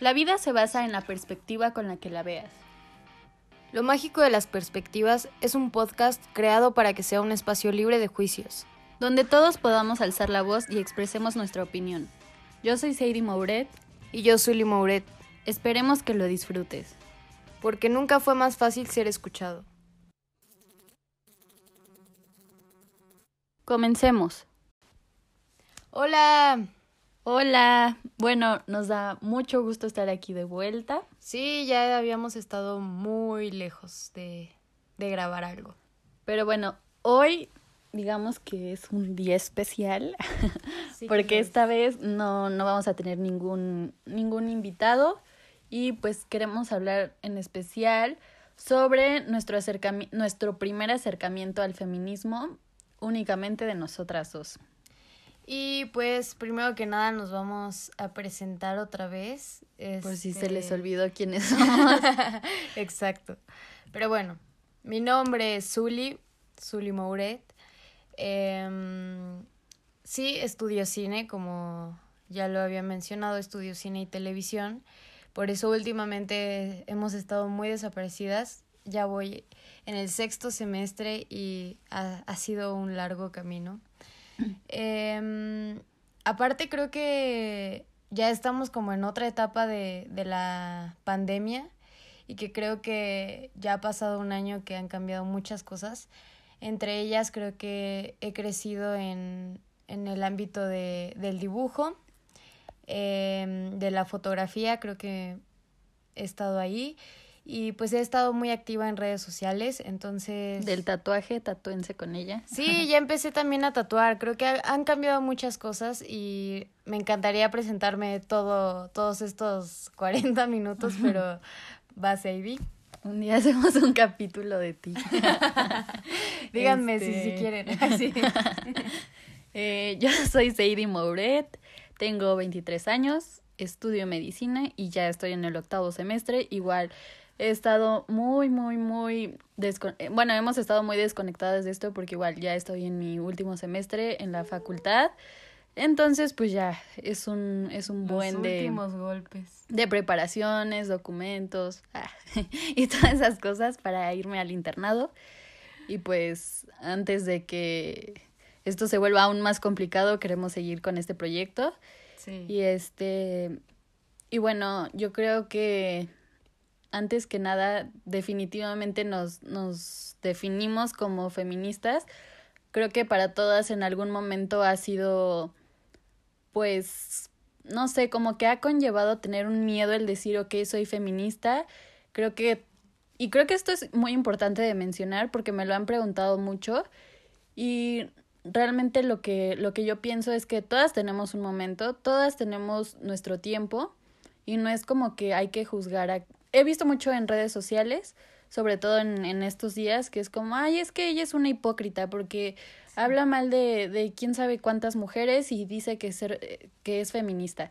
La vida se basa en la perspectiva con la que la veas. Lo mágico de las perspectivas es un podcast creado para que sea un espacio libre de juicios. donde todos podamos alzar la voz y expresemos nuestra opinión. Yo soy Sadie Mouret, Y yo soy Limouret, esperemos que lo disfrutes. porque nunca fue más fácil ser escuchado. Comencemos. Hola. Hola, bueno, nos da mucho gusto estar aquí de vuelta. Sí, ya habíamos estado muy lejos de, de grabar algo. Pero bueno, hoy digamos que es un día especial Sí, porque es. esta vez no, no vamos a tener ningún, ningún invitado y pues queremos hablar en especial sobre nuestro, acercami- nuestro primer acercamiento al feminismo únicamente de nosotras dos. Y pues, primero que nada, nos vamos a presentar otra vez. Por si se Este, les olvidó quiénes somos. Exacto. Pero bueno, mi nombre es Zuli, Zuli Mouret. Em, sí, estudio cine, como ya lo había mencionado, estudio cine y televisión. Por eso últimamente hemos estado muy desaparecidas. Ya voy en el sexto semestre y ha, ha sido un largo camino. Em, aparte creo que ya estamos como en otra etapa de, de la pandemia y que creo que ya ha pasado un año que han cambiado muchas cosas. Entre ellas creo que he crecido en, en el ámbito de, del dibujo, em, de la fotografía, creo que he estado ahí y pues he estado muy activa en redes sociales, entonces... Del tatuaje, tatúense con ella. Sí, ya empecé también a tatuar. Creo que ha- han cambiado muchas cosas y me encantaría presentarme todo, todos estos 40 minutos, pero va Sadie. Un día hacemos un capítulo de ti. Díganme si, Este- si quieren. Sí. Eh, yo soy Sadie Mouret, tengo 23 años, estudio medicina y ya estoy en el octavo semestre. Igual he estado muy, muy, muy... descon- eh, Bueno, hemos estado muy desconectadas de esto porque igual ya estoy en mi último semestre en la facultad. Entonces, pues ya, es un, es un buen Los de, últimos golpes. de preparaciones, documentos ah, y todas esas cosas para irme al internado. Y pues antes de que esto se vuelva aún más complicado, queremos seguir con este proyecto. Sí. Y este y bueno, yo creo que antes que nada definitivamente nos nos definimos como feministas. Creo que para todas en algún momento ha sido pues no sé, como que ha conllevado tener un miedo el decir, ok, soy feminista. Creo que, y creo que esto es muy importante de mencionar porque me lo han preguntado mucho y realmente lo que, lo que yo pienso es que todas tenemos un momento, todas tenemos nuestro tiempo y no es como que hay que juzgar a... He visto mucho en redes sociales, sobre todo en, en estos días, que es como, ay, es que ella es una hipócrita porque habla mal de, de quién sabe cuántas mujeres y dice que, ser, eh, que es feminista.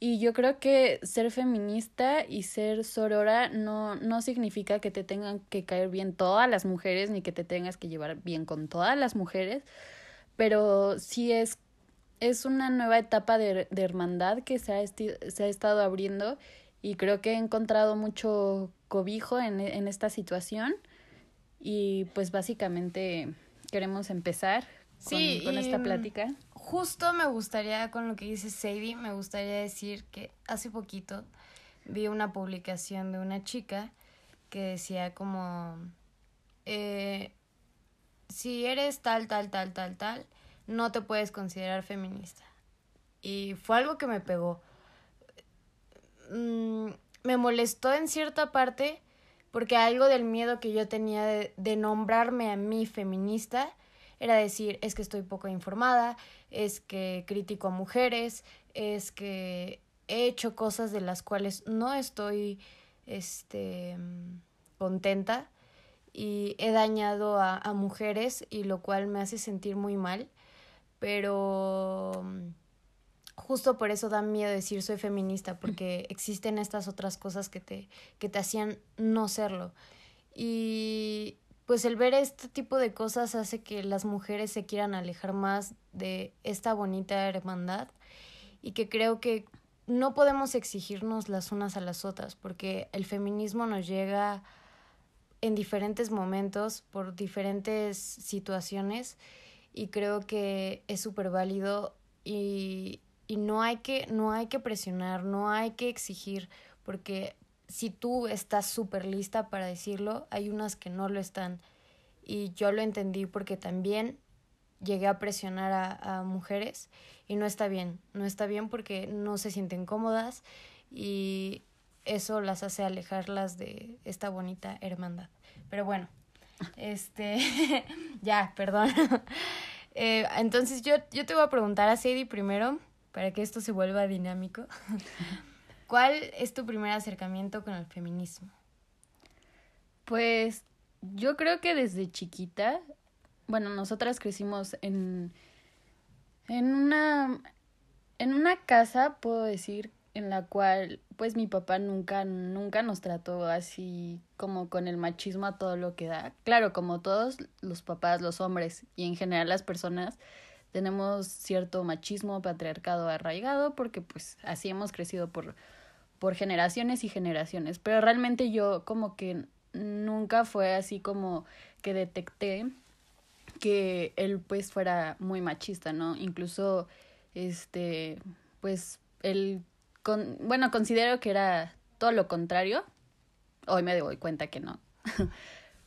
Y yo creo que ser feminista y ser sorora no, no significa que te tengan que caer bien todas las mujeres, ni que te tengas que llevar bien con todas las mujeres, pero sí es, es una nueva etapa de, de hermandad que se ha, esti- se ha estado abriendo y creo que he encontrado mucho cobijo en, en esta situación y pues básicamente queremos empezar con, Sí, con esta mm, plática. Justo me gustaría, con lo que dice Sadie, me gustaría decir que hace poquito vi una publicación de una chica que decía como, eh, si eres tal, tal, tal, tal, tal, no te puedes considerar feminista. Y fue algo que me pegó. Mm, me molestó en cierta parte porque algo del miedo que yo tenía de, nombrarme a mí feminista era decir, es que estoy poco informada, es que critico a mujeres, es que he hecho cosas de las cuales no estoy este contenta y he dañado a, a mujeres y lo cual me hace sentir muy mal, pero mm, justo por eso da miedo decir soy feminista, porque existen estas otras cosas que te, que te hacían no serlo. Y pues el ver este tipo de cosas hace que las mujeres se quieran alejar más de esta bonita hermandad y que creo que no podemos exigirnos las unas a las otras, porque el feminismo nos llega en diferentes momentos, por diferentes situaciones, y creo que es súper válido y, y no, hay que, no hay que presionar, no hay que exigir, porque si tú estás súper lista para decirlo, hay unas que no lo están. Y yo lo entendí porque también llegué a presionar a, a mujeres y no está bien, no está bien porque no se sienten cómodas y eso las hace alejarlas de esta bonita hermandad. Pero bueno, este, ya, perdón. Eh, entonces yo, yo te voy a preguntar a Sadie primero, para que esto se vuelva dinámico. ¿Cuál es tu primer acercamiento con el feminismo? Pues yo creo que desde chiquita, bueno, nosotras crecimos en, en una, en una casa, puedo decir, en la cual pues mi papá nunca, nunca nos trató así como con el machismo a todo lo que da. Claro, como todos los papás, los hombres y en general las personas, tenemos cierto machismo, patriarcado arraigado, porque pues así hemos crecido por, por generaciones y generaciones. Pero realmente yo como que nunca fue así como que detecté que él pues fuera muy machista, ¿no? Incluso, este, pues él con, bueno, considero que era todo lo contrario. Hoy me doy cuenta que no.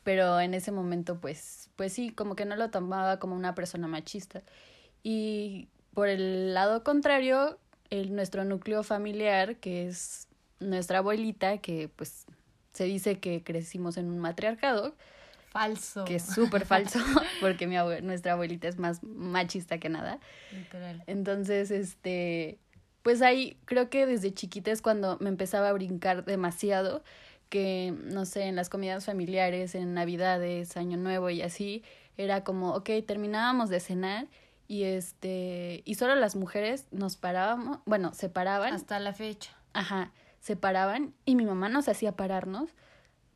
Pero en ese momento, pues, pues sí, como que no lo tomaba como una persona machista. Y por el lado contrario, el, nuestro núcleo familiar, que es nuestra abuelita, que pues se dice que crecimos en un matriarcado. Falso. Que es súper falso, porque mi nuestra abuelita es más machista que nada. Literal. Entonces, este, pues ahí creo que desde chiquita es cuando me empezaba a brincar demasiado, que no sé, en las comidas familiares, en Navidades, Año Nuevo y así, era como, ok, terminábamos de cenar y este, y solo las mujeres nos parábamos, bueno, se paraban. Hasta la fecha. Ajá, se paraban y mi mamá nos hacía pararnos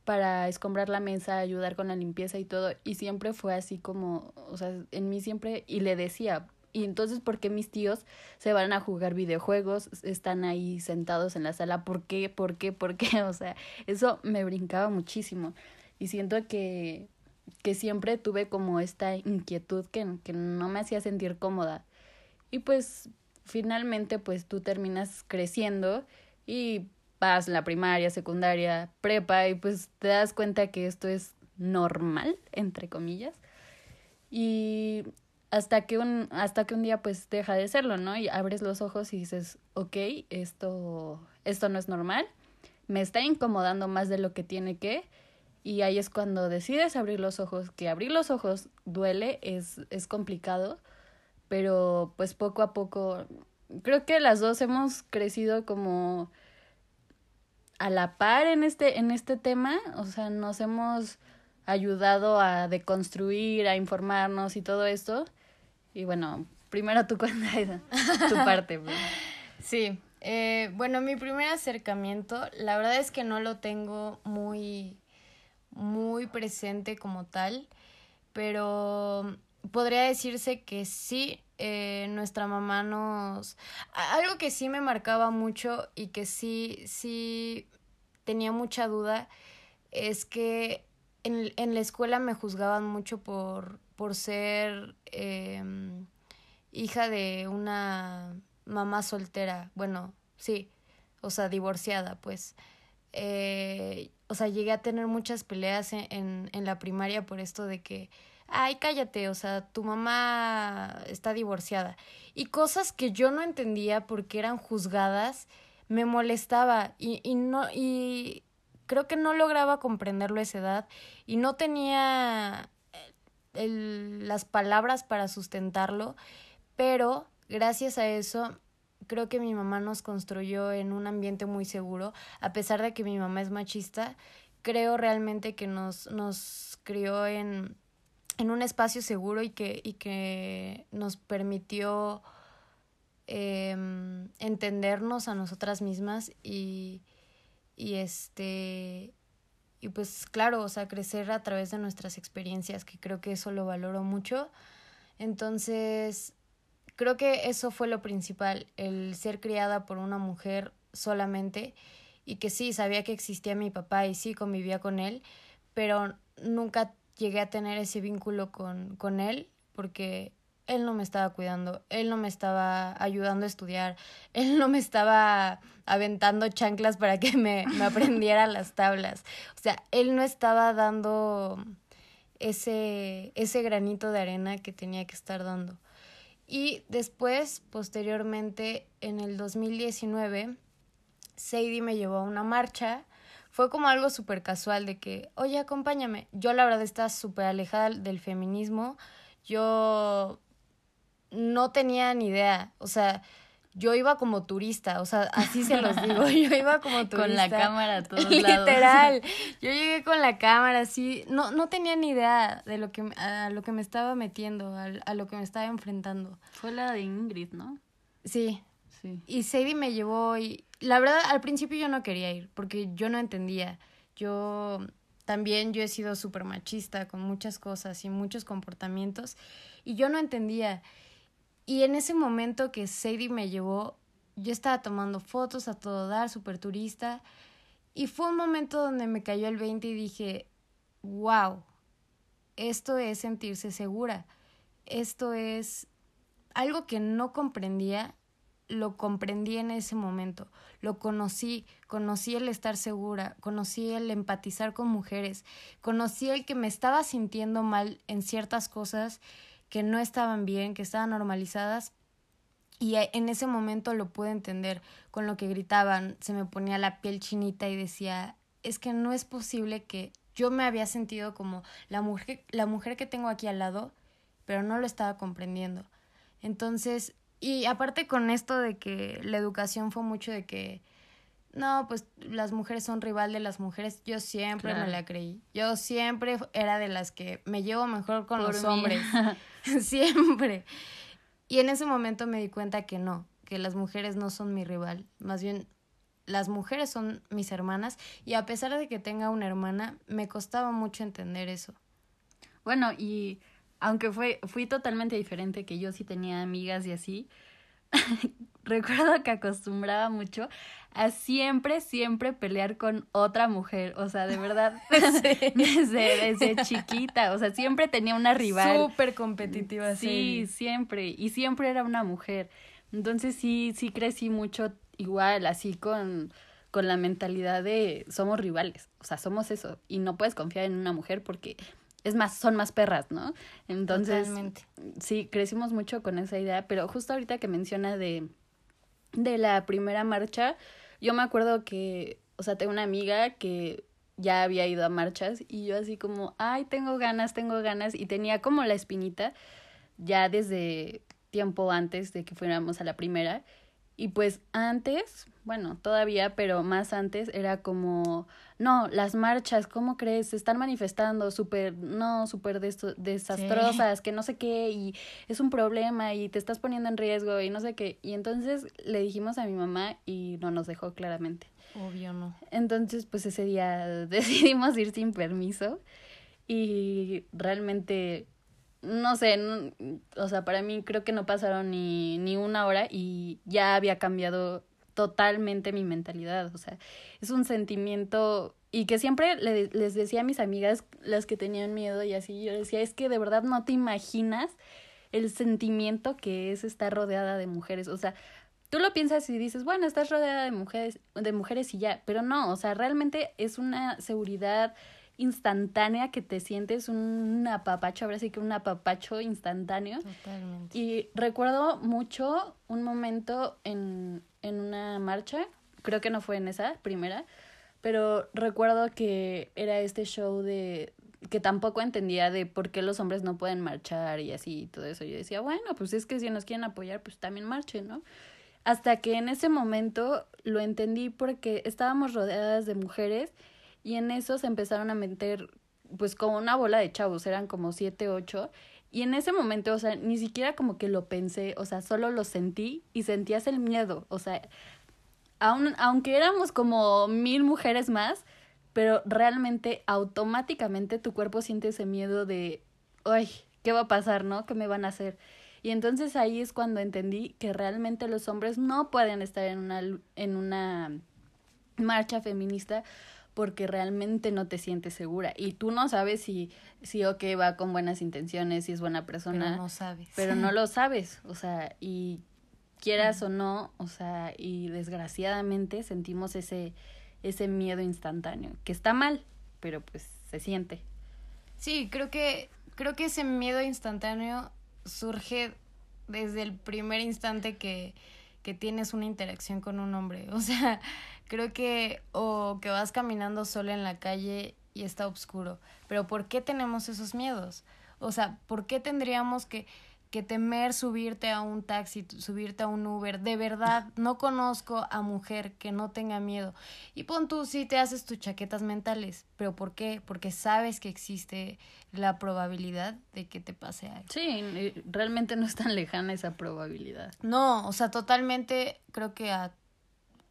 para escombrar la mesa, ayudar con la limpieza y todo, y siempre fue así como, o sea, en mí siempre, y le decía, y entonces, ¿por qué mis tíos se van a jugar videojuegos? Están ahí sentados en la sala. ¿Por qué? ¿Por qué? ¿Por qué? O sea, eso me brincaba muchísimo. Y siento que, que siempre tuve como esta inquietud que, que no me hacía sentir cómoda. Y pues finalmente pues tú terminas creciendo y vas la primaria, secundaria, prepa y pues te das cuenta que esto es normal, entre comillas. Y hasta que un, hasta que un día pues deja de serlo, ¿no? Y abres los ojos y dices, ok, esto, esto no es normal, me está incomodando más de lo que tiene que, y ahí es cuando decides abrir los ojos, que abrir los ojos duele, es, es complicado, pero pues poco a poco, creo que las dos hemos crecido como a la par en este, en este tema, o sea, nos hemos ayudado a deconstruir, a informarnos y todo esto. Y bueno, primero tú cuenta tu parte. Pues. Sí, eh, bueno, mi primer acercamiento, la verdad es que no lo tengo muy, muy presente como tal, pero podría decirse que sí, eh, nuestra mamá nos... Algo que sí me marcaba mucho y que sí, sí tenía mucha duda es que en, en la escuela me juzgaban mucho por, por ser em, hija de una mamá soltera, bueno, sí, o sea, divorciada, pues. Eh, o sea, llegué a tener muchas peleas en, en, la primaria por esto de que, ay, cállate, o sea, tu mamá está divorciada. Y cosas que yo no entendía porque eran juzgadas, me molestaba y, y no, y creo que no lograba comprenderlo a esa edad y no tenía el, las palabras para sustentarlo, pero gracias a eso creo que mi mamá nos construyó en un ambiente muy seguro, a pesar de que mi mamá es machista, creo realmente que nos, nos crió en, en un espacio seguro y que, y que nos permitió em, entendernos a nosotras mismas y, y este y pues claro, o sea, crecer a través de nuestras experiencias, que creo que eso lo valoro mucho. Entonces, creo que eso fue lo principal, el ser criada por una mujer solamente y que sí, sabía que existía mi papá y sí convivía con él, pero nunca llegué a tener ese vínculo con, con él porque él no me estaba cuidando, él no me estaba ayudando a estudiar, él no me estaba aventando chanclas para que me, me aprendiera las tablas. O sea, él no estaba dando ese, ese granito de arena que tenía que estar dando. Y después, posteriormente, en el 2019, Sadie me llevó a una marcha. Fue como algo súper casual de que, oye, acompáñame. Yo la verdad estaba súper alejada del feminismo. Yo no tenía ni idea. O sea, yo iba como turista, o sea, así se los digo, yo iba como turista. Con la cámara a todos lados. Literal. Yo llegué con la cámara así, no no tenía ni idea de lo que a lo que me estaba metiendo, a, a lo que me estaba enfrentando. Fue la de Ingrid, ¿no? Sí. Sí. Y Sadie me llevó y la verdad al principio yo no quería ir porque yo no entendía. Yo también yo he sido súper machista con muchas cosas y muchos comportamientos y yo no entendía. Y en ese momento que Sadie me llevó, yo estaba tomando fotos a todo dar, súper turista. Y fue un momento donde me cayó el 20 y dije, wow, esto es sentirse segura. Esto es algo que no comprendía, lo comprendí en ese momento. Lo conocí, conocí el estar segura, conocí el empatizar con mujeres, conocí el que me estaba sintiendo mal en ciertas cosas que no estaban bien, que estaban normalizadas. Y en ese momento lo pude entender con lo que gritaban, se me ponía la piel chinita y decía, es que no es posible que yo me había sentido como la mujer, la mujer que tengo aquí al lado, pero no lo estaba comprendiendo. Entonces, y aparte con esto de que la educación fue mucho de que no, pues las mujeres son rival de las mujeres. Yo siempre me la creí. Yo siempre era de las que me llevo mejor con los hombres. siempre. Y en ese momento me di cuenta que no, que las mujeres no son mi rival. Más bien, las mujeres son mis hermanas. Y a pesar de que tenga una hermana, me costaba mucho entender eso. Bueno, y aunque fue, fui totalmente diferente, que yo sí tenía amigas y así, recuerdo que acostumbraba mucho a siempre, siempre pelear con otra mujer. O sea, de verdad, desde, desde chiquita. O sea, siempre tenía una rival. Súper competitiva, sí. siempre. Y siempre era una mujer. Entonces sí, sí crecí mucho igual, así con, con la mentalidad de somos rivales. O sea, somos eso. Y no puedes confiar en una mujer porque es más, son más perras, ¿no? Entonces, sí, crecimos mucho con esa idea, pero justo ahorita que menciona de, de la primera marcha, yo me acuerdo que, o sea, tengo una amiga que ya había ido a marchas y yo así como, ay, tengo ganas, tengo ganas y tenía como la espinita ya desde tiempo antes de que fuéramos a la primera y pues antes, bueno, todavía, pero más antes era como, no, las marchas, ¿cómo crees? Se están manifestando súper, no, súper desastrosas, que no sé qué, y es un problema y te estás poniendo en riesgo y no sé qué. Y entonces le dijimos a mi mamá y no nos dejó claramente. Obvio no. Entonces, pues ese día decidimos ir sin permiso y realmente no sé, o sea, para mí creo que no pasaron ni, ni una hora y ya había cambiado totalmente mi mentalidad, o sea, es un sentimiento y que siempre le, les decía a mis amigas, las que tenían miedo y así, yo decía, es que de verdad no te imaginas el sentimiento que es estar rodeada de mujeres, o sea, tú lo piensas y dices, bueno, estás rodeada de mujeres, de mujeres y ya, pero no, o sea, realmente es una seguridad, instantánea que te sientes un apapacho, ahora sí que un apapacho instantáneo. Totalmente. Y recuerdo mucho un momento en, en una marcha, creo que no fue en esa primera, pero recuerdo que era este show de que tampoco entendía de por qué los hombres no pueden marchar y así y todo eso. Yo decía, bueno, pues es que si nos quieren apoyar, pues también marchen, ¿no? Hasta que en ese momento lo entendí porque estábamos rodeadas de mujeres y en eso se empezaron a meter pues como una bola de chavos, eran como siete, ocho, y en ese momento, o sea, ni siquiera como que lo pensé, o sea, solo lo sentí y sentías el miedo, o sea, aun, aunque éramos como mil mujeres más, pero realmente automáticamente tu cuerpo siente ese miedo de, ay, ¿qué va a pasar, no? ¿Qué me van a hacer? Y entonces ahí es cuando entendí que realmente los hombres no pueden estar en una, en una marcha feminista porque realmente no te sientes segura. Y tú no sabes si si ok va con buenas intenciones si es buena persona pero no sabes. pero no lo sabes. O sea y quieras o no o sea y desgraciadamente sentimos ese ese miedo instantáneo que está mal pero pues se siente. Sí creo que creo que ese miedo instantáneo surge desde el primer instante que, que tienes una interacción con un hombre. O sea, creo que o que vas caminando sola en la calle y está oscuro. Pero ¿por qué tenemos esos miedos? O sea, ¿por qué tendríamos que que temer subirte a un taxi, subirte a un Uber. De verdad, no conozco a mujer que no tenga miedo. Y pon tú, sí te haces tus chaquetas mentales, pero ¿por qué? Porque sabes que existe la probabilidad de que te pase algo. Sí, realmente no es tan lejana esa probabilidad. No, o sea, totalmente creo que a,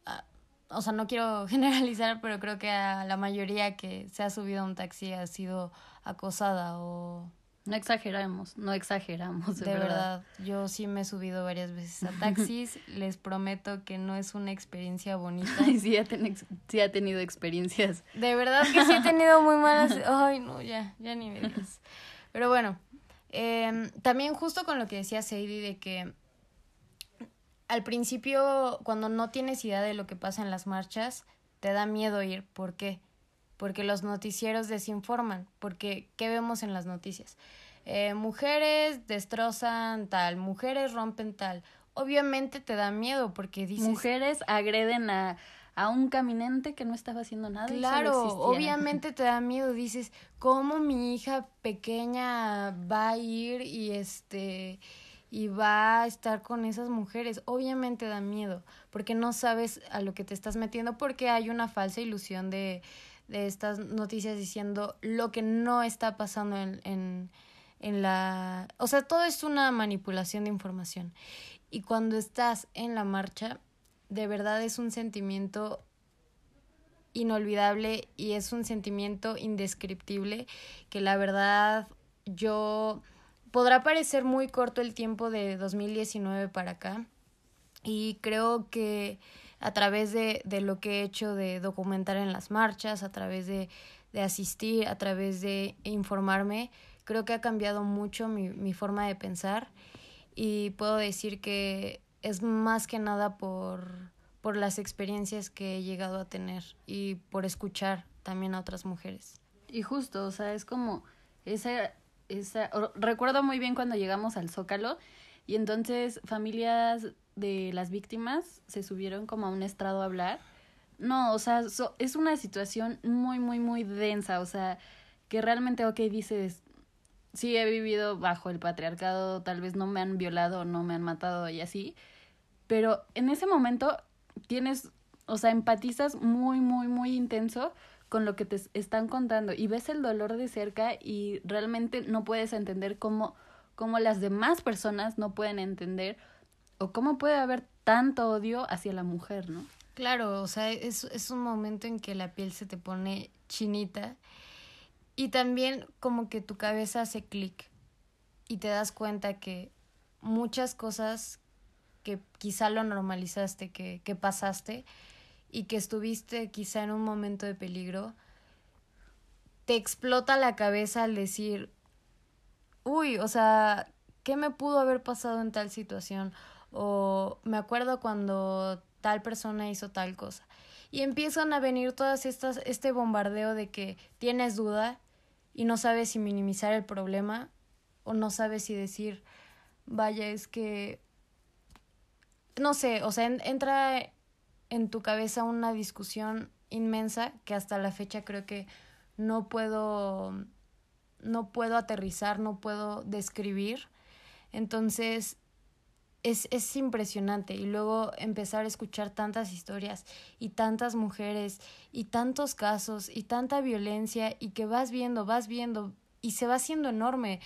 a o sea, no quiero generalizar, pero creo que a la mayoría que se ha subido a un taxi ha sido acosada o no exageramos, no exageramos, de, verdad. Yo sí me he subido varias veces a taxis. Les prometo que no es una experiencia bonita. sí, ha, sí ha tenido experiencias. De verdad que sí he tenido muy malas. Ay, no, ya, ya ni me digas. Pero bueno, eh, también justo con lo que decía Sadie de que al principio, cuando no tienes idea de lo que pasa en las marchas, te da miedo ir. ¿Por qué? porque los noticieros desinforman, porque ¿qué vemos en las noticias? Eh, mujeres destrozan tal, mujeres rompen tal. Obviamente te da miedo porque dices... Mujeres agreden a, a un caminante que no estaba haciendo nada. Claro, obviamente te da miedo. Dices, ¿cómo mi hija pequeña va a ir y este y va a estar con esas mujeres? Obviamente da miedo, porque no sabes a lo que te estás metiendo, porque hay una falsa ilusión de, de estas noticias diciendo lo que no está pasando en, en, en la... O sea, todo es una manipulación de información. Y cuando estás en la marcha, de verdad es un sentimiento inolvidable y es un sentimiento indescriptible que la verdad yo podrá parecer muy corto el tiempo de 2019 para acá y creo que a través de, de lo que he hecho de documentar en las marchas, a través de, de asistir, a través de informarme, creo que ha cambiado mucho mi, mi forma de pensar y puedo decir que es más que nada por, por las experiencias que he llegado a tener y por escuchar también a otras mujeres. Y justo, o sea, es como esa, esa, recuerdo muy bien cuando llegamos al Zócalo y entonces familias de las víctimas se subieron como a un estrado a hablar. No, o sea, es una situación muy, muy, muy densa, o sea, que realmente, ok, dices, sí he vivido bajo el patriarcado, tal vez no me han violado, no me han matado y así, pero en ese momento tienes, o sea, empatizas muy, muy, muy intenso con lo que te están contando y ves el dolor de cerca y realmente no puedes entender cómo, cómo las demás personas no pueden entender o cómo puede haber tanto odio hacia la mujer, ¿no? Claro, o sea, es, es un momento en que la piel se te pone chinita y también como que tu cabeza hace clic y te das cuenta que muchas cosas que quizá lo normalizaste, que, que pasaste y que estuviste quizá en un momento de peligro, te explota la cabeza al decir, uy, o sea, ¿qué me pudo haber pasado en tal situación? O me acuerdo cuando tal persona hizo tal cosa. Y empiezan a venir todas estas, este bombardeo de que tienes duda y no sabes si minimizar el problema o no sabes si decir, vaya, es que, no sé, o sea, entra en tu cabeza una discusión inmensa que hasta la fecha creo que no puedo, no puedo aterrizar, no puedo describir. Entonces, es, es impresionante y luego empezar a escuchar tantas historias y tantas mujeres y tantos casos y tanta violencia y que vas viendo, vas viendo y se va haciendo enorme.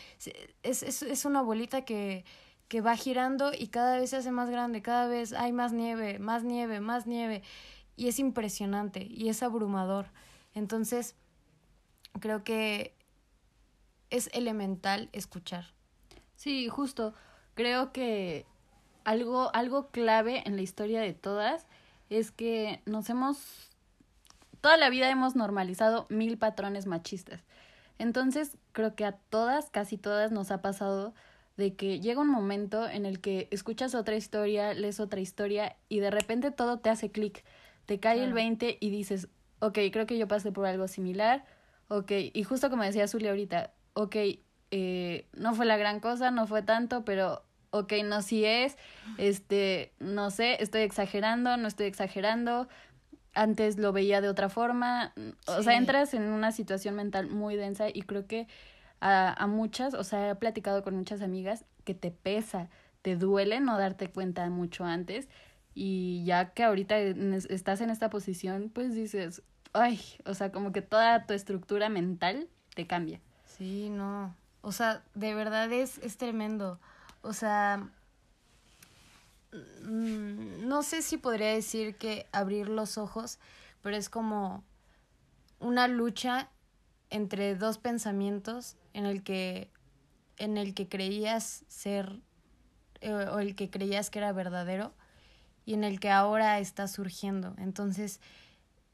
Es, es, es una bolita que, que va girando y cada vez se hace más grande, cada vez hay más nieve, más nieve, más nieve y es impresionante y es abrumador. Entonces, creo que es elemental escuchar. Sí, justo creo que algo, algo clave en la historia de todas es que nos hemos, toda la vida hemos normalizado mil patrones machistas. Entonces, creo que a todas, casi todas, nos ha pasado de que llega un momento en el que escuchas otra historia, lees otra historia y de repente todo te hace clic, te cae el 20 y dices, ok, creo que yo pasé por algo similar, ok, y justo como decía Zulia ahorita, ok, eh, no fue la gran cosa, no fue tanto, pero ok, no si es, este, no sé, estoy exagerando, no estoy exagerando, antes lo veía de otra forma, o sea, entras en una situación mental muy densa y creo que a, a muchas, o sea, he platicado con muchas amigas que te pesa, te duele no darte cuenta mucho antes y ya que ahorita estás en esta posición, pues dices, ay, o sea, como que toda tu estructura mental te cambia. Sí, no, o sea, de verdad es, es tremendo. O sea, mm, no sé si podría decir que abrir los ojos, pero es como una lucha entre dos pensamientos en el que en el que creías ser eh, o el que creías que era verdadero y en el que ahora está surgiendo. Entonces,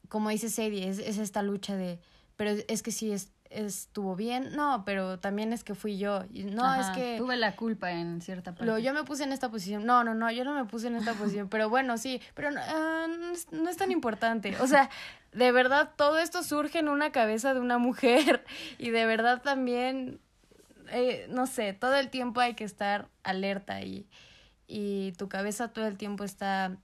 como dice Sadie, es, es esta lucha de, pero es que sí es, estuvo bien, no, pero también es que fui yo. No, es que... Tuve la culpa en cierta parte. Lo, yo me puse en esta posición. No, no, no, yo no me puse en esta posición, pero bueno, sí, pero ah, no, es tan importante. O sea, de verdad, todo esto surge en una cabeza de una mujer y de verdad también, eh, no sé, todo el tiempo hay que estar alerta y, y tu cabeza todo el tiempo está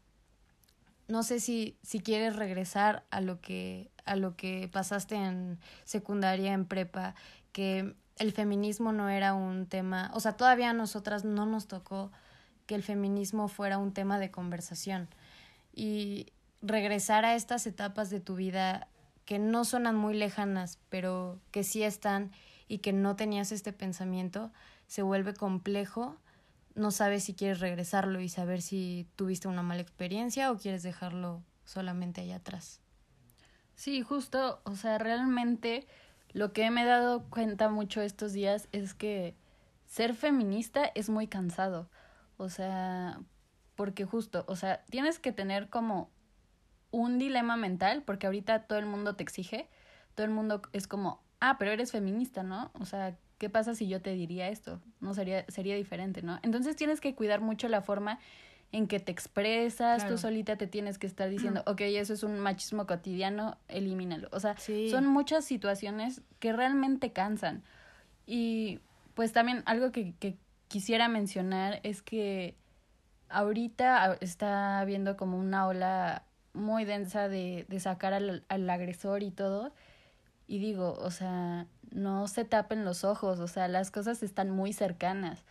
no sé si, si quieres regresar a lo que a lo que pasaste en secundaria, en prepa, que el feminismo no era un tema, o sea, todavía a nosotras no nos tocó que el feminismo fuera un tema de conversación. Y regresar a estas etapas de tu vida que no suenan muy lejanas, pero que sí están y que no tenías este pensamiento, se vuelve complejo. No sabes si quieres regresarlo y saber si tuviste una mala experiencia o quieres dejarlo solamente allá atrás. Sí, justo, o sea, realmente lo que me he dado cuenta mucho estos días es que ser feminista es muy cansado. O sea, porque justo, o sea, tienes que tener como un dilema mental, porque ahorita todo el mundo te exige, todo el mundo es como, ah, pero eres feminista, ¿no? O sea, ¿qué pasa si yo te diría esto? No sería, sería diferente, ¿no? Entonces tienes que cuidar mucho la forma en que te expresas, tú solita te tienes que estar diciendo, ok, eso es un machismo cotidiano, elimínalo. O sea, son muchas situaciones que realmente cansan. Y pues también algo que, que quisiera mencionar es que ahorita está habiendo como una ola muy densa de, de sacar al, al agresor y todo. Y digo, o sea, no se tapen los ojos, o sea, las cosas están muy cercanas.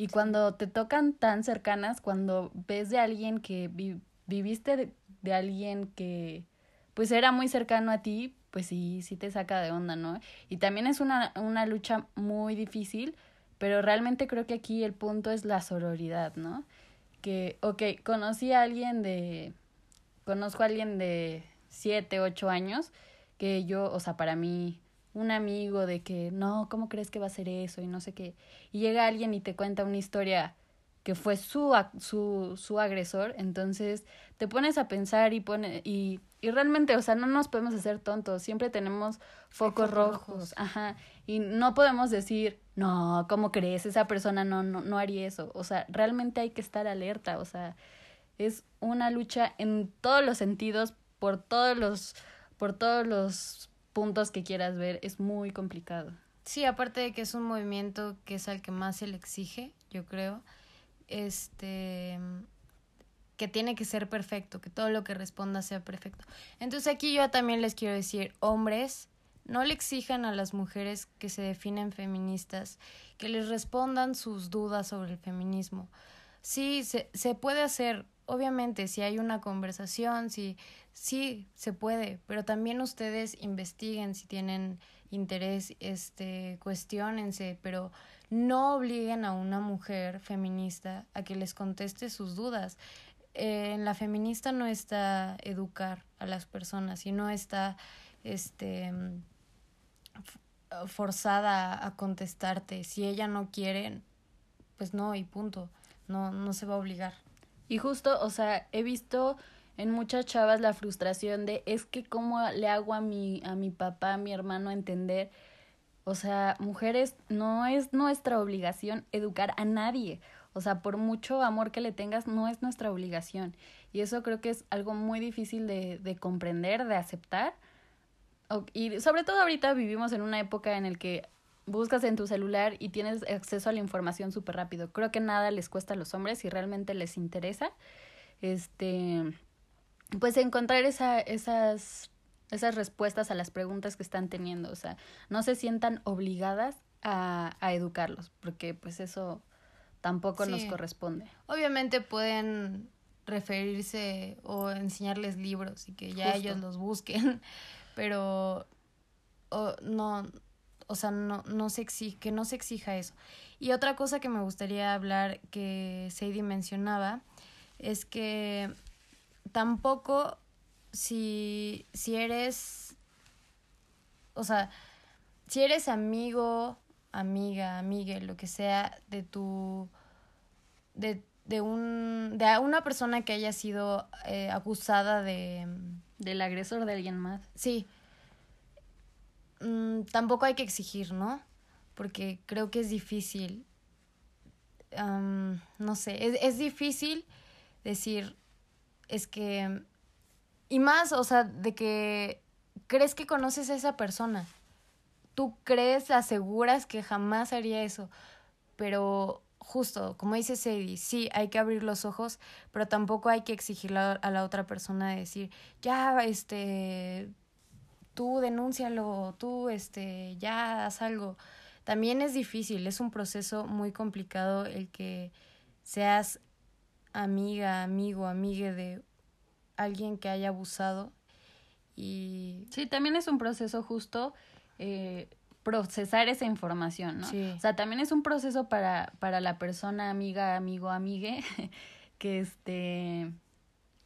Y cuando te tocan tan cercanas, cuando ves de alguien que viviste de, alguien que pues era muy cercano a ti, pues sí, sí te saca de onda, ¿no? Y también es una, una lucha muy difícil, pero realmente creo que aquí el punto es la sororidad, ¿no? Que, ok, conocí a alguien de, conozco a alguien de siete, ocho años, que yo, o sea, para mí un amigo de que no, ¿cómo crees que va a ser eso? Y no sé qué. Y llega alguien y te cuenta una historia que fue su, su, su agresor, entonces te pones a pensar y pone y, y realmente, o sea, no nos podemos hacer tontos, siempre tenemos focos, rojos, ajá, y no podemos decir, no, ¿cómo crees? Esa persona no, no, no haría eso, o sea, realmente hay que estar alerta, o sea, es una lucha en todos los sentidos, por todos los, por todos los puntos que quieras ver, es muy complicado. Sí, aparte de que es un movimiento que es al que más se le exige, yo creo, este que tiene que ser perfecto, que todo lo que responda sea perfecto. Entonces aquí yo también les quiero decir, hombres, no le exijan a las mujeres que se definen feministas que les respondan sus dudas sobre el feminismo. Sí, se, se puede hacer, obviamente, si hay una conversación, si sí se puede, pero también ustedes investiguen si tienen interés, este, cuestionense, pero no obliguen a una mujer feminista a que les conteste sus dudas. Eh, en la feminista no está educar a las personas y no está este forzada a contestarte. Si ella no quiere, pues no, y punto. No, no se va a obligar. Y justo, o sea, he visto en muchas chavas la frustración de es que cómo le hago a mi, a mi papá, a mi hermano entender. O sea, mujeres, no es nuestra obligación educar a nadie. O sea, por mucho amor que le tengas, no es nuestra obligación. Y eso creo que es algo muy difícil de, de comprender, de aceptar. Y sobre todo ahorita vivimos en una época en la que buscas en tu celular y tienes acceso a la información súper rápido. Creo que nada les cuesta a los hombres si realmente les interesa. Este, pues encontrar esa, esas, esas respuestas a las preguntas que están teniendo. O sea, no se sientan obligadas a, a educarlos, porque pues eso tampoco nos corresponde. Obviamente pueden referirse o enseñarles libros y que ya ellos los busquen, pero no, o sea, no, no se exige, que no se exija eso. Y otra cosa que me gustaría hablar que Sadie mencionaba es que tampoco si, si eres, o sea, si eres amigo, amiga, amigue, lo que sea, de tu, de, de un, de una persona que haya sido eh, acusada de... Del agresor de alguien más. Sí, Mm, tampoco hay que exigir, ¿no? Porque creo que es difícil. no sé, es, es difícil decir, es que... Y más, o sea, de que crees que conoces a esa persona. Tú crees, aseguras que jamás haría eso. Pero justo, como dice Sadie, sí, hay que abrir los ojos, pero tampoco hay que exigirle a la otra persona de decir, ya, este, tú denúncialo, tú este, ya haz algo. También es difícil, es un proceso muy complicado el que seas amiga, amigo, amigue de alguien que haya abusado. Y... Sí, también es un proceso justo eh, procesar esa información, ¿no? O sea, también es un proceso para, para la persona, amiga, amigo, amigue, que este,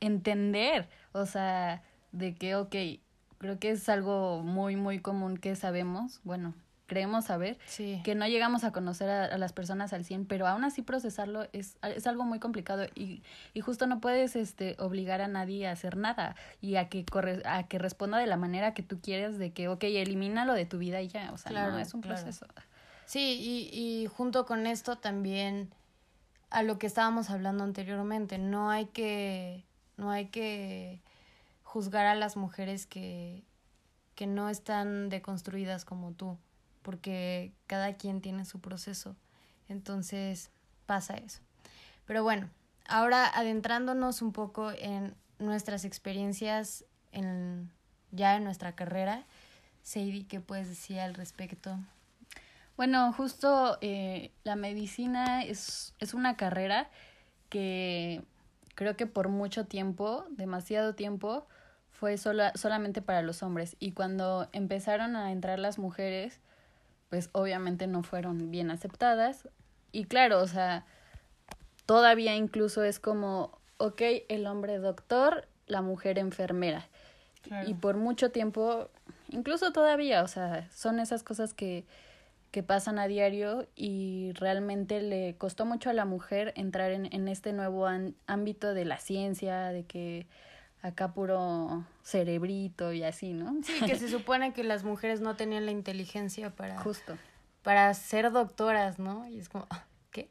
entender, o sea, de que, ok, Creo que es algo muy, muy común que sabemos, bueno, creemos saber, que no llegamos a conocer a, las personas al 100, pero aún así procesarlo es, es algo muy complicado y, y justo no puedes este, obligar a nadie a hacer nada y a que, corre, a que responda de la manera que tú quieres, de que, ok, elimínalo de tu vida y ya, o sea, no, es un proceso. Sí, y, y junto con esto también a lo que estábamos hablando anteriormente, no hay que, no hay que juzgar a las mujeres que, que no están deconstruidas como tú, porque cada quien tiene su proceso. Entonces pasa eso. Pero bueno, ahora adentrándonos un poco en nuestras experiencias en, ya en nuestra carrera, Sadie, ¿qué puedes decir al respecto? Bueno, justo eh, la medicina es, es una carrera que creo que por mucho tiempo, demasiado tiempo, fue sola, solamente para los hombres. Y cuando empezaron a entrar las mujeres, pues obviamente no fueron bien aceptadas. Y claro, o sea, todavía incluso es como, ok, el hombre doctor, la mujer enfermera. Y por mucho tiempo, incluso todavía, o sea, son esas cosas que, que pasan a diario y realmente le costó mucho a la mujer entrar en, en este nuevo ámbito de la ciencia, de que acá puro cerebrito y así, ¿no? Sí, que se supone que las mujeres no tenían la inteligencia para... Justo. Para ser doctoras, ¿no? Y es como, ah, ¿qué?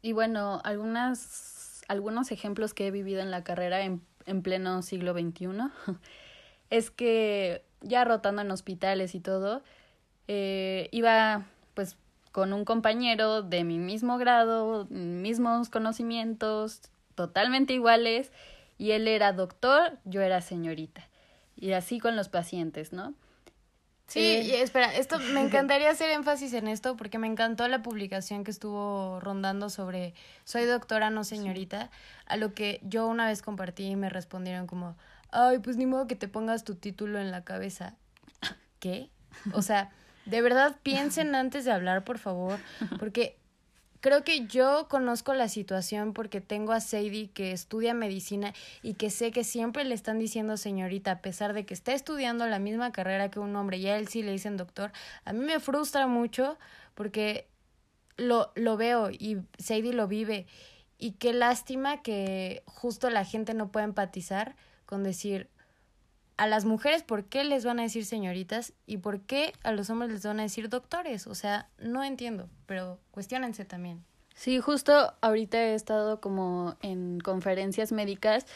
Y bueno, algunas, algunos ejemplos que he vivido en la carrera en, en pleno siglo XXI es que ya rotando en hospitales y todo, eh, iba pues con un compañero de mi mismo grado, mismos conocimientos, totalmente iguales, y él era doctor, yo era señorita. Y así con los pacientes, ¿no? Sí, eh, y espera, esto me encantaría hacer énfasis en esto porque me encantó la publicación que estuvo rondando sobre soy doctora, no señorita, a lo que yo una vez compartí y me respondieron como, ay, pues ni modo que te pongas tu título en la cabeza. ¿Qué? O sea, de verdad piensen antes de hablar, por favor, porque Creo que yo conozco la situación porque tengo a Sadie que estudia medicina y que sé que siempre le están diciendo señorita, a pesar de que está estudiando la misma carrera que un hombre y a él sí le dicen doctor. A mí me frustra mucho porque lo, lo veo y Sadie lo vive. Y qué lástima que justo la gente no pueda empatizar con decir a las mujeres por qué les van a decir señoritas y por qué a los hombres les van a decir doctores. O sea, no entiendo, pero cuestionense también. Sí, justo ahorita he estado como en conferencias médicas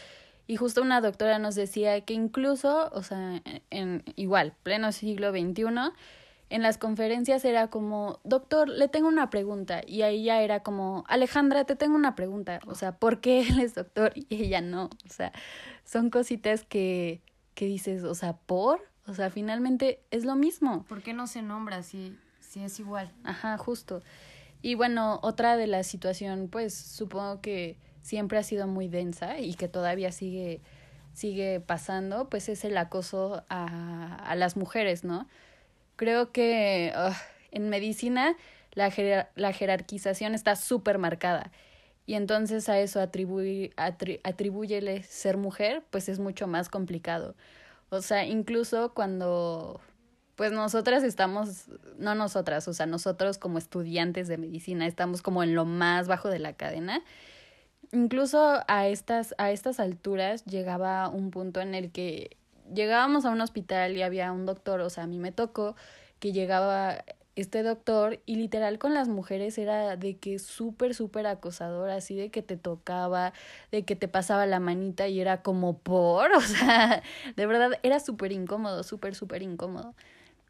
y justo una doctora nos decía que incluso, o sea, en igual, pleno siglo XXI, en las conferencias era como, doctor, le tengo una pregunta. Y ahí ya era como, Alejandra, te tengo una pregunta. O sea, ¿por qué él es doctor y ella no? O sea, son cositas que, que dices, o sea, ¿por? O sea, finalmente es lo mismo. ¿Por qué no se nombra si, si es igual? Ajá, justo. Y bueno, otra de la situación, pues supongo que siempre ha sido muy densa y que todavía sigue, sigue pasando, pues es el acoso a, a las mujeres, ¿no? Creo que en medicina la, la jerarquización está súper marcada y entonces a eso atribuir, atribúyele ser mujer, pues es mucho más complicado. O sea, incluso cuando, pues nosotras estamos, no nosotras, o sea, nosotros como estudiantes de medicina estamos como en lo más bajo de la cadena. Incluso a estas, a estas alturas llegaba un punto en el que llegábamos a un hospital y había un doctor, o sea, a mí me tocó que llegaba este doctor y literal con las mujeres era de que súper, súper acosador, así de que te tocaba, de que te pasaba la manita y era como por, o sea, de verdad era súper incómodo, súper, súper incómodo.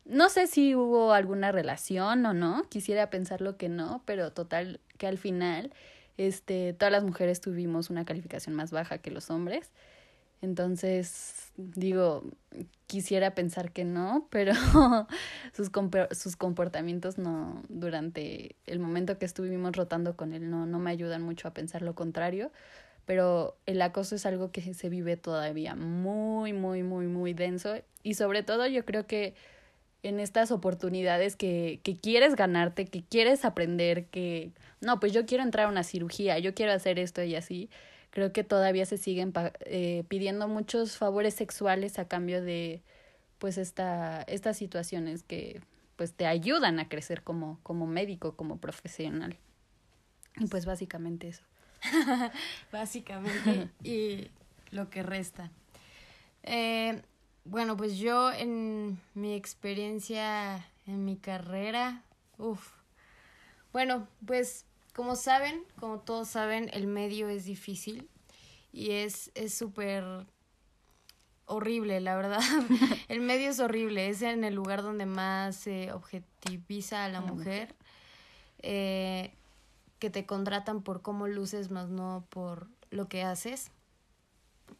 No sé si hubo alguna relación o no, quisiera pensarlo que no, pero total que al final, este, todas las mujeres tuvimos una calificación más baja que los hombres. Entonces, digo, quisiera pensar que no, pero sus, sus comportamientos no, durante el momento que estuvimos rotando con él, no, no me ayudan mucho a pensar lo contrario. Pero el acoso es algo que se vive todavía muy, muy, muy, muy denso. Y sobre todo yo creo que en estas oportunidades que, que quieres ganarte, que quieres aprender, que no, pues yo quiero entrar a una cirugía, yo quiero hacer esto y así creo que todavía se siguen eh, pidiendo muchos favores sexuales a cambio de pues esta, estas situaciones que pues te ayudan a crecer como, como médico, como profesional. Y pues básicamente eso. básicamente. y lo que resta. Eh, bueno, pues yo en mi experiencia, en mi carrera, uff. Bueno, pues como saben, como todos saben, el medio es difícil y es súper horrible, la verdad. el medio es horrible, es en el lugar donde más se objetiviza a la, mujer, eh, que te contratan por cómo luces, más no por lo que haces.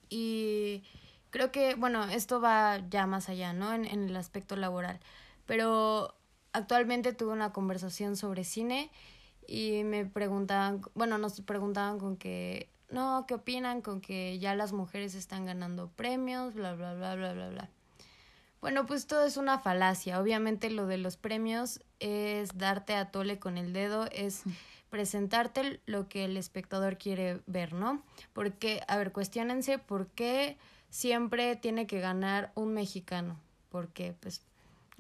Y creo que, bueno, esto va ya más allá, ¿no? En, en el aspecto laboral. Pero actualmente tuve una conversación sobre cine y me preguntaban, bueno, nos preguntaban con que, no, ¿qué opinan con que ya las mujeres están ganando premios, bla, bla, bla, bla, bla, bla? Bueno, pues todo es una falacia. Obviamente lo de los premios es darte a tole con el dedo, es presentarte lo que el espectador quiere ver, ¿no? Porque, a ver, cuestionense por qué siempre tiene que ganar un mexicano. Porque, pues,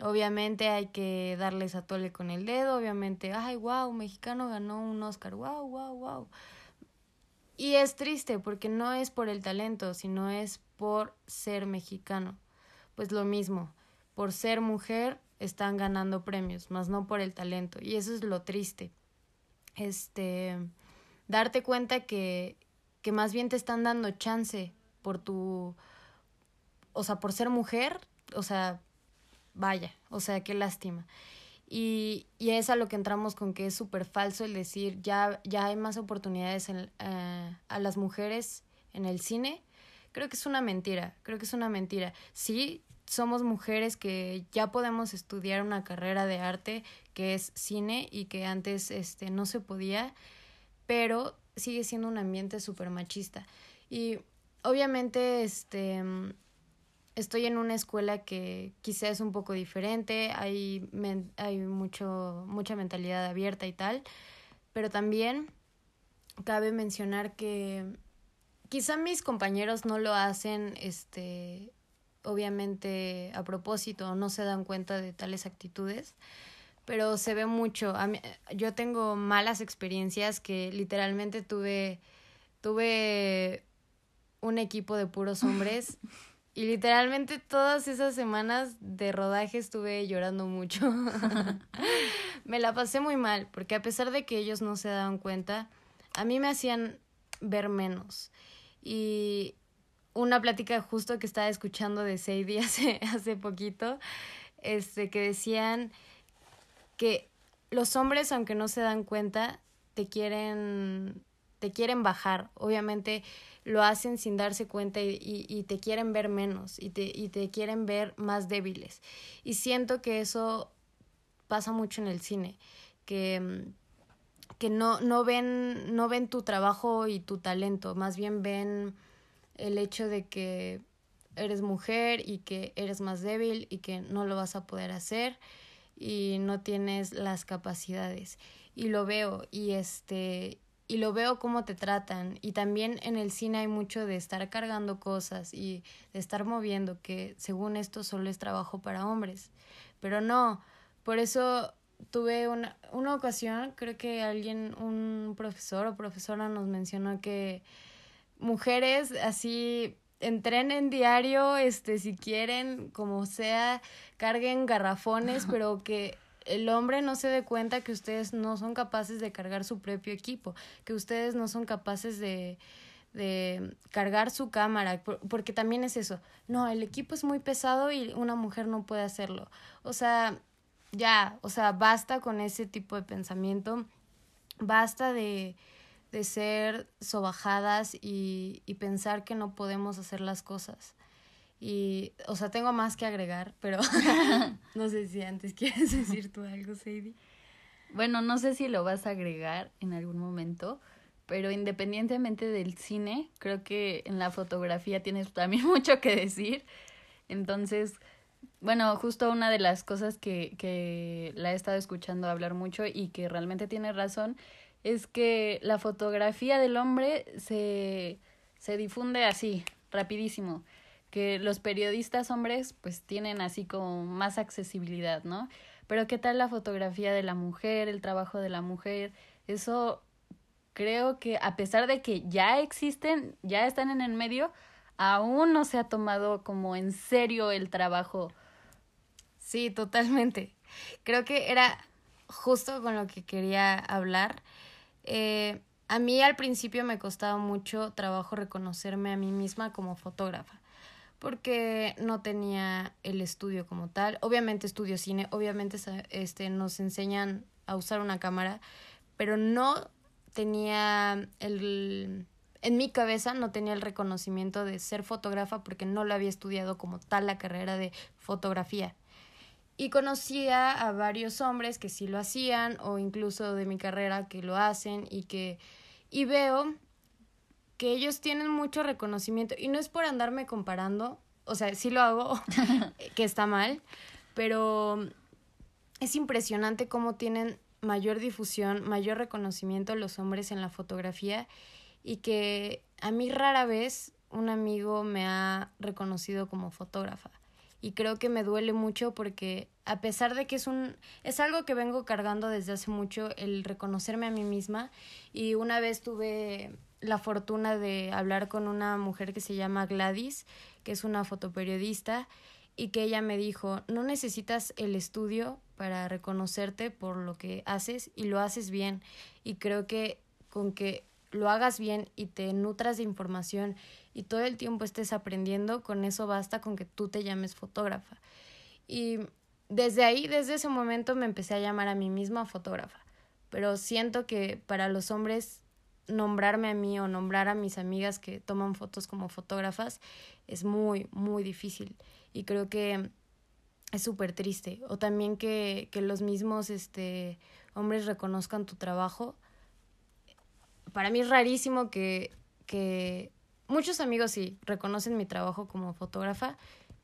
Obviamente hay que darles a tole con el dedo, obviamente, ay, wow, mexicano ganó un Oscar, wow, wow, wow. Y es triste porque no es por el talento, sino es por ser mexicano. Pues lo mismo, por ser mujer están ganando premios, más no por el talento. Y eso es lo triste. Este, darte cuenta que, que más bien te están dando chance por tu, o sea, por ser mujer, o sea, vaya, o sea, qué lástima. Y, y es a lo que entramos con que es súper falso el decir ya, ya hay más oportunidades en, eh, a las mujeres en el cine. Creo que es una mentira, creo que es una mentira. Sí, somos mujeres que ya podemos estudiar una carrera de arte que es cine y que antes este, no se podía, pero sigue siendo un ambiente súper machista. Y obviamente este, estoy en una escuela que quizás es un poco diferente, hay, hay mucho, mucha mentalidad abierta y tal, pero también cabe mencionar que quizá mis compañeros no lo hacen, este, obviamente a propósito, no se dan cuenta de tales actitudes, pero se ve mucho. A mí, yo tengo malas experiencias que literalmente tuve, tuve un equipo de puros hombres y literalmente todas esas semanas de rodaje estuve llorando mucho. me la pasé muy mal porque a pesar de que ellos no se daban cuenta, a mí me hacían ver menos. Y una plática justo que estaba escuchando de Sadie hace, hace poquito, este, que decían que los hombres, aunque no se dan cuenta, te quieren, te quieren bajar. Obviamente lo hacen sin darse cuenta y, y, te quieren ver menos y te, y te quieren ver más débiles. Y siento que eso pasa mucho en el cine, que, que no, no, ven, no ven tu trabajo y tu talento, más bien ven el hecho de que eres mujer y que eres más débil y que no lo vas a poder hacer y no tienes las capacidades y lo veo y este y lo veo cómo te tratan. Y también en el cine hay mucho de estar cargando cosas y de estar moviendo que según esto solo es trabajo para hombres. Pero no por eso tuve una, una ocasión creo que alguien un profesor o profesora nos mencionó que mujeres así entrenen diario, este, si quieren, como sea, carguen garrafones, pero que el hombre no se dé cuenta que ustedes no son capaces de cargar su propio equipo, que ustedes no son capaces de, de cargar su cámara, porque también es eso, no, el equipo es muy pesado y una mujer no puede hacerlo. O sea, ya, o sea, basta con ese tipo de pensamiento, basta de de ser sobajadas y, y pensar que no podemos hacer las cosas. Y, o sea, tengo más que agregar, pero no sé si antes quieres decir tú algo, Sadie. Bueno, no sé si lo vas a agregar en algún momento, pero independientemente del cine, creo que en la fotografía tienes también mucho que decir. Entonces, bueno, justo una de las cosas que, que la he estado escuchando hablar mucho y que realmente tiene razón es que la fotografía del hombre se, se difunde así, rapidísimo, que los periodistas hombres pues tienen así como más accesibilidad, ¿no? Pero ¿qué tal la fotografía de la mujer, el trabajo de la mujer? Eso creo que a pesar de que ya existen, ya están en el medio, aún no se ha tomado como en serio el trabajo. Sí, totalmente. Creo que era justo con lo que quería hablar eh, a mí al principio me costaba mucho trabajo reconocerme a mí misma como fotógrafa, porque no tenía el estudio como tal. Obviamente estudio cine, obviamente este, nos enseñan a usar una cámara, pero no tenía el... En mi cabeza no tenía el reconocimiento de ser fotógrafa porque no lo había estudiado como tal la carrera de fotografía y conocía a varios hombres que sí lo hacían o incluso de mi carrera que lo hacen y que y veo que ellos tienen mucho reconocimiento y no es por andarme comparando, o sea, sí lo hago, que está mal, pero es impresionante cómo tienen mayor difusión, mayor reconocimiento los hombres en la fotografía y que a mí rara vez un amigo me ha reconocido como fotógrafa. Y creo que me duele mucho porque a pesar de que es un es algo que vengo cargando desde hace mucho el reconocerme a mí misma y una vez tuve la fortuna de hablar con una mujer que se llama Gladys, que es una fotoperiodista y que ella me dijo, "No necesitas el estudio para reconocerte por lo que haces y lo haces bien." Y creo que con que lo hagas bien y te nutras de información y todo el tiempo estés aprendiendo, con eso basta con que tú te llames fotógrafa. Y desde ahí, desde ese momento me empecé a llamar a mí misma fotógrafa. Pero siento que para los hombres nombrarme a mí o nombrar a mis amigas que toman fotos como fotógrafas es muy, muy difícil. Y creo que es súper triste. O también que, que los mismos este, hombres reconozcan tu trabajo. Para mí es rarísimo que, que muchos amigos sí reconocen mi trabajo como fotógrafa,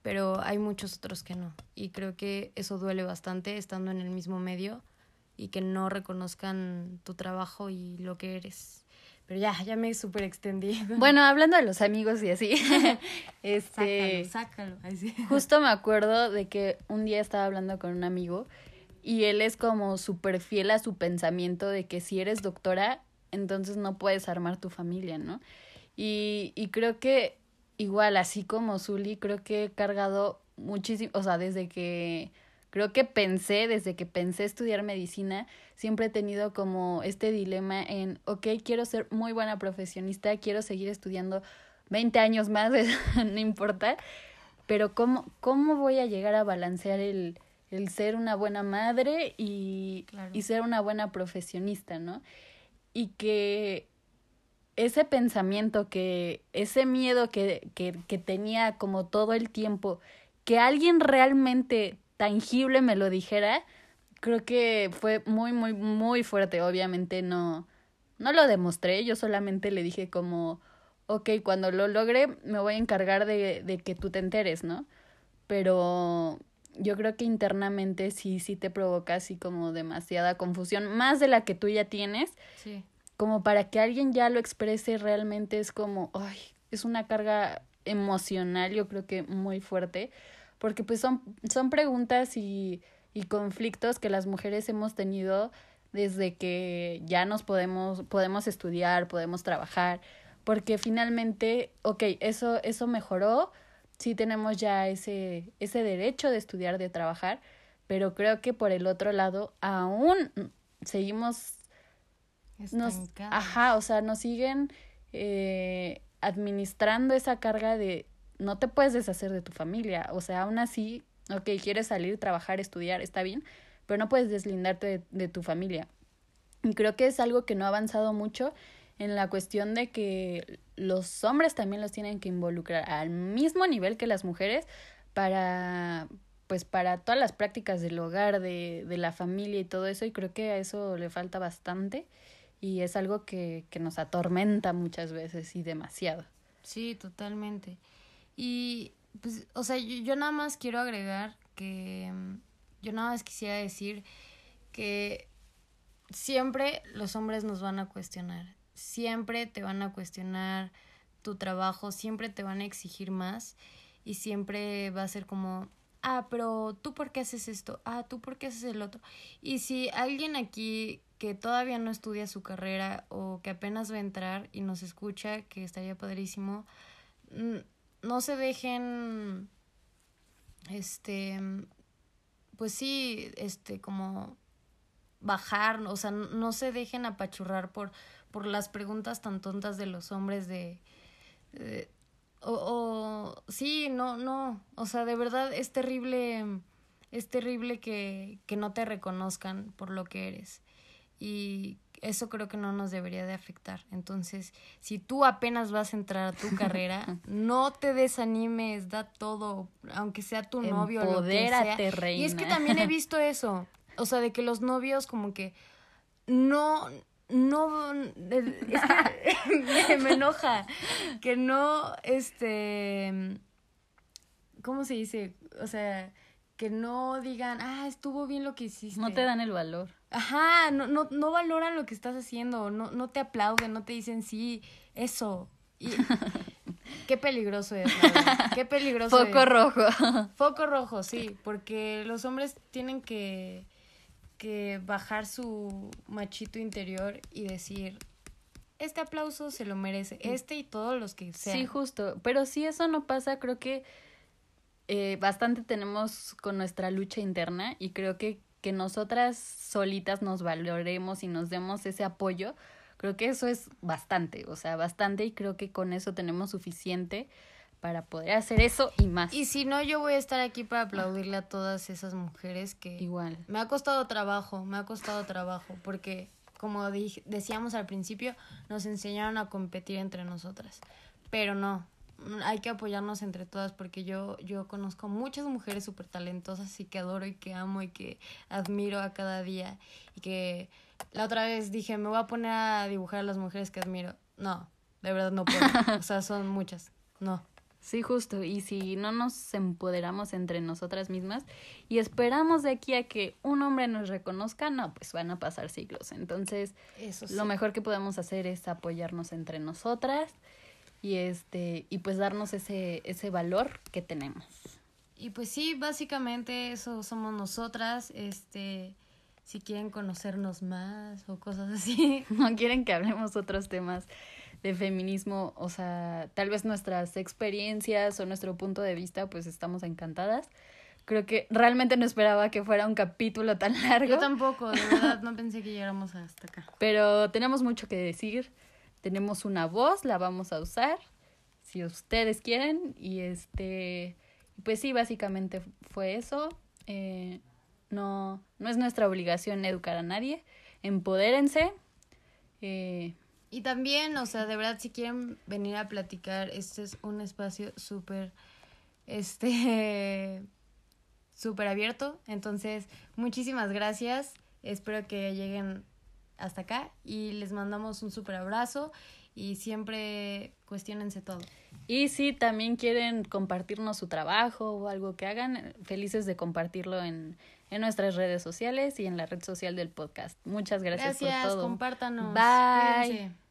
pero hay muchos otros que no. Y creo que eso duele bastante estando en el mismo medio y que no reconozcan tu trabajo y lo que eres. Pero ya, ya me súper extendí. Bueno, hablando de los amigos y así, este, sácalo, sácalo. Justo me acuerdo de que un día estaba hablando con un amigo y él es como súper fiel a su pensamiento de que si eres doctora, entonces no puedes armar tu familia, ¿no? Y, y creo que igual, así como Zully, creo que he cargado muchísimo, o sea, desde que creo que pensé, desde que pensé estudiar medicina, siempre he tenido como este dilema en, ok, quiero ser muy buena profesionista, quiero seguir estudiando 20 años más, no importa, pero ¿cómo, cómo voy a llegar a balancear el, el ser una buena madre y, y ser una buena profesionista, ¿no? Y que ese pensamiento, que ese miedo que, que, que tenía como todo el tiempo, que alguien realmente tangible me lo dijera, creo que fue muy, muy, muy fuerte. Obviamente no, no lo demostré, yo solamente le dije como, ok, cuando lo logre me voy a encargar de, de que tú te enteres, ¿no? Pero yo creo que internamente sí, sí te provoca así como demasiada confusión, más de la que tú ya tienes. Sí. Como para que alguien ya lo exprese realmente es como, ay, es una carga emocional, yo creo que muy fuerte, porque pues son, son preguntas y, y conflictos que las mujeres hemos tenido desde que ya nos podemos, podemos estudiar, podemos trabajar, porque finalmente, ok, eso, eso mejoró, sí tenemos ya ese, ese derecho de estudiar, de trabajar, pero creo que por el otro lado aún seguimos nos, ajá, o sea, nos siguen eh, administrando esa carga de no te puedes deshacer de tu familia, o sea, aún así, ok, quieres salir, trabajar, estudiar, está bien, pero no puedes deslindarte de, tu familia. Y creo que es algo que no ha avanzado mucho en la cuestión de que los hombres también los tienen que involucrar al mismo nivel que las mujeres para pues para todas las prácticas del hogar, de, de la familia y todo eso, y creo que a eso le falta bastante y es algo que nos atormenta muchas veces y demasiado. Sí, totalmente. Y pues, o sea, yo, yo nada más quiero agregar que yo nada más quisiera decir que siempre los hombres nos van a cuestionar. Siempre te van a cuestionar tu trabajo, siempre te van a exigir más y siempre va a ser como, ah, pero tú por qué haces esto, ah, tú por qué haces el otro. Y si alguien aquí que todavía no estudia su carrera o que apenas va a entrar y nos escucha, que estaría padrísimo, no se dejen, este, pues sí, este, como bajar, o sea, no se dejen apachurrar por por las preguntas tan tontas de los hombres de... o, o, sí, no, no, o sea, de verdad es terrible, es terrible que, que no te reconozcan por lo que eres. Y eso creo que no nos debería de afectar. Entonces, si tú apenas vas a entrar a tu carrera, no te desanimes, da todo, aunque sea tu novio lo que sea. Y es que también he visto eso, o sea, de que los novios como que no no es que me, enoja que no este cómo se dice o sea que no digan ah estuvo bien lo que hiciste no te dan el valor ajá no no no valoran lo que estás haciendo no no te aplauden no te dicen sí eso y qué peligroso es qué peligroso foco rojo. Foco rojo sí porque los hombres tienen que que bajar su machito interior y decir, este aplauso se lo merece, este y todos los que sean. Sí, justo, pero si eso no pasa, creo que eh, bastante tenemos con nuestra lucha interna y creo que que nosotras solitas nos valoremos y nos demos ese apoyo, creo que eso es bastante, o sea, bastante y creo que con eso tenemos suficiente para poder hacer eso y más. Y si no, yo voy a estar aquí para aplaudirle a todas esas mujeres que... Igual. Me ha costado trabajo, me ha costado trabajo, porque como decíamos al principio, nos enseñaron a competir entre nosotras. Pero no, hay que apoyarnos entre todas porque yo, yo conozco muchas mujeres súper talentosas y que adoro y que amo y que admiro a cada día. Y que la otra vez dije, me voy a poner a dibujar a las mujeres que admiro. No, de verdad no puedo. o sea, son muchas. No. Sí, justo. Y si no nos empoderamos entre nosotras mismas y esperamos de aquí a que un hombre nos reconozca, no, pues van a pasar siglos. Entonces, lo mejor que podemos hacer es apoyarnos entre nosotras y este y pues darnos ese ese valor que tenemos. y pues sí, básicamente eso somos nosotras. Este, si quieren conocernos más o cosas así. No quieren que hablemos otros temas de feminismo, o sea, tal vez nuestras experiencias o nuestro punto de vista, pues estamos encantadas. Creo que realmente no esperaba que fuera un capítulo tan largo. Yo tampoco, de verdad, no pensé que llegáramos hasta acá. Pero tenemos mucho que decir. Tenemos una voz, la vamos a usar si ustedes quieren. Y este, pues sí, básicamente fue eso. Eh, no, no es nuestra obligación educar a nadie. Empodérense. Eh, y también, o sea, de verdad, si quieren venir a platicar, este es un espacio súper, este, súper abierto. Entonces, muchísimas gracias. Espero que lleguen hasta acá y les mandamos un súper abrazo y siempre cuestionense todo. Y si también quieren compartirnos su trabajo o algo que hagan, felices de compartirlo en, en nuestras redes sociales y en la red social del podcast. Muchas gracias, gracias por todo. Compártanos. Bye.